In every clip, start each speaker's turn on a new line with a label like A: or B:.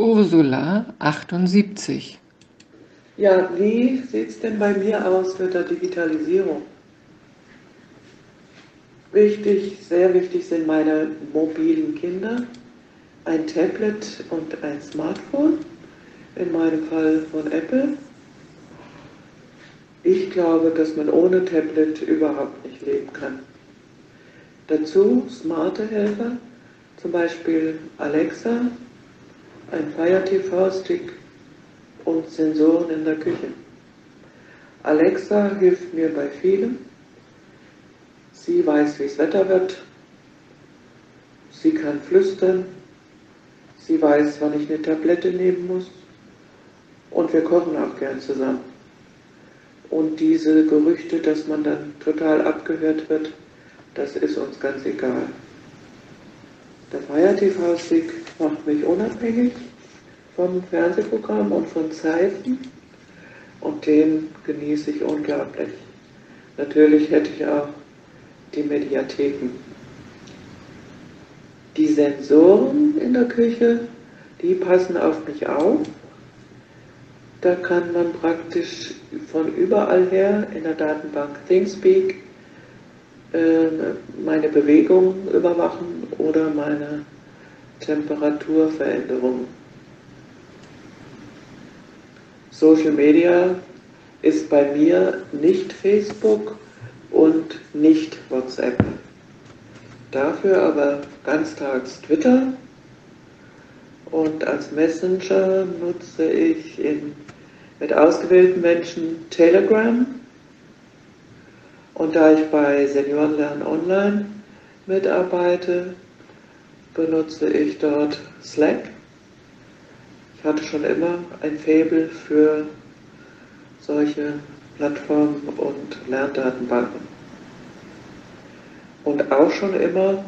A: Ursula 78.
B: Ja, wie sieht es denn bei mir aus mit der Digitalisierung? Wichtig, sehr wichtig sind meine mobilen Kinder, ein Tablet und ein Smartphone, in meinem Fall von Apple. Ich glaube, dass man ohne Tablet überhaupt nicht leben kann. Dazu smarte Helfer, zum Beispiel Alexa, ein Fire TV-Stick und Sensoren in der Küche. Alexa hilft mir bei vielem. Sie weiß, wie es Wetter wird. Sie kann flüstern. Sie weiß, wann ich eine Tablette nehmen muss. Und wir kochen auch gern zusammen. Und diese Gerüchte, dass man dann total abgehört wird, das ist uns ganz egal. Der Fire TV-Stick macht mich unabhängig vom Fernsehprogramm und von Zeiten und den genieße ich unglaublich. Natürlich hätte ich auch die Mediatheken. Die Sensoren in der Küche, die passen auf mich auf. Da kann man praktisch von überall her in der Datenbank ThingSpeak äh, meine Bewegung überwachen oder meine Temperaturveränderung. Social Media ist bei mir nicht Facebook und nicht WhatsApp. Dafür aber ganztags Twitter und als Messenger nutze ich in, mit ausgewählten Menschen Telegram. Und da ich bei Seniorenlernen Online mitarbeite, benutze ich dort Slack ich hatte schon immer ein Faible für solche Plattformen und Lerndatenbanken. Und auch schon immer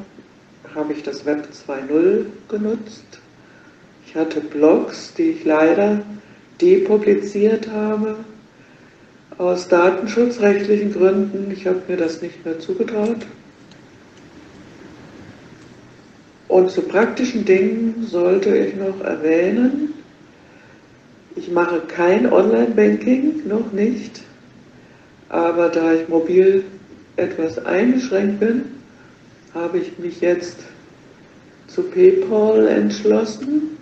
B: habe ich das Web 2.0 genutzt. Ich hatte Blogs, die ich leider depubliziert habe, aus datenschutzrechtlichen Gründen. Ich habe mir das nicht mehr zugetraut. Und zu praktischen Dingen sollte ich noch erwähnen, ich mache kein Online-Banking, noch nicht. Aber da ich mobil etwas eingeschränkt bin, habe ich mich jetzt zu PayPal entschlossen.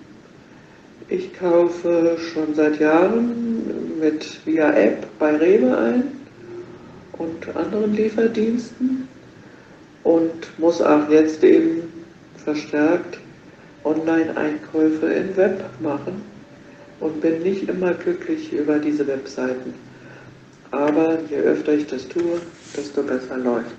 B: Ich kaufe schon seit Jahren mit via App bei Rewe ein und anderen Lieferdiensten und muss auch jetzt eben verstärkt Online-Einkäufe im Web machen und bin nicht immer glücklich über diese Webseiten. Aber je öfter ich das tue, desto besser läuft.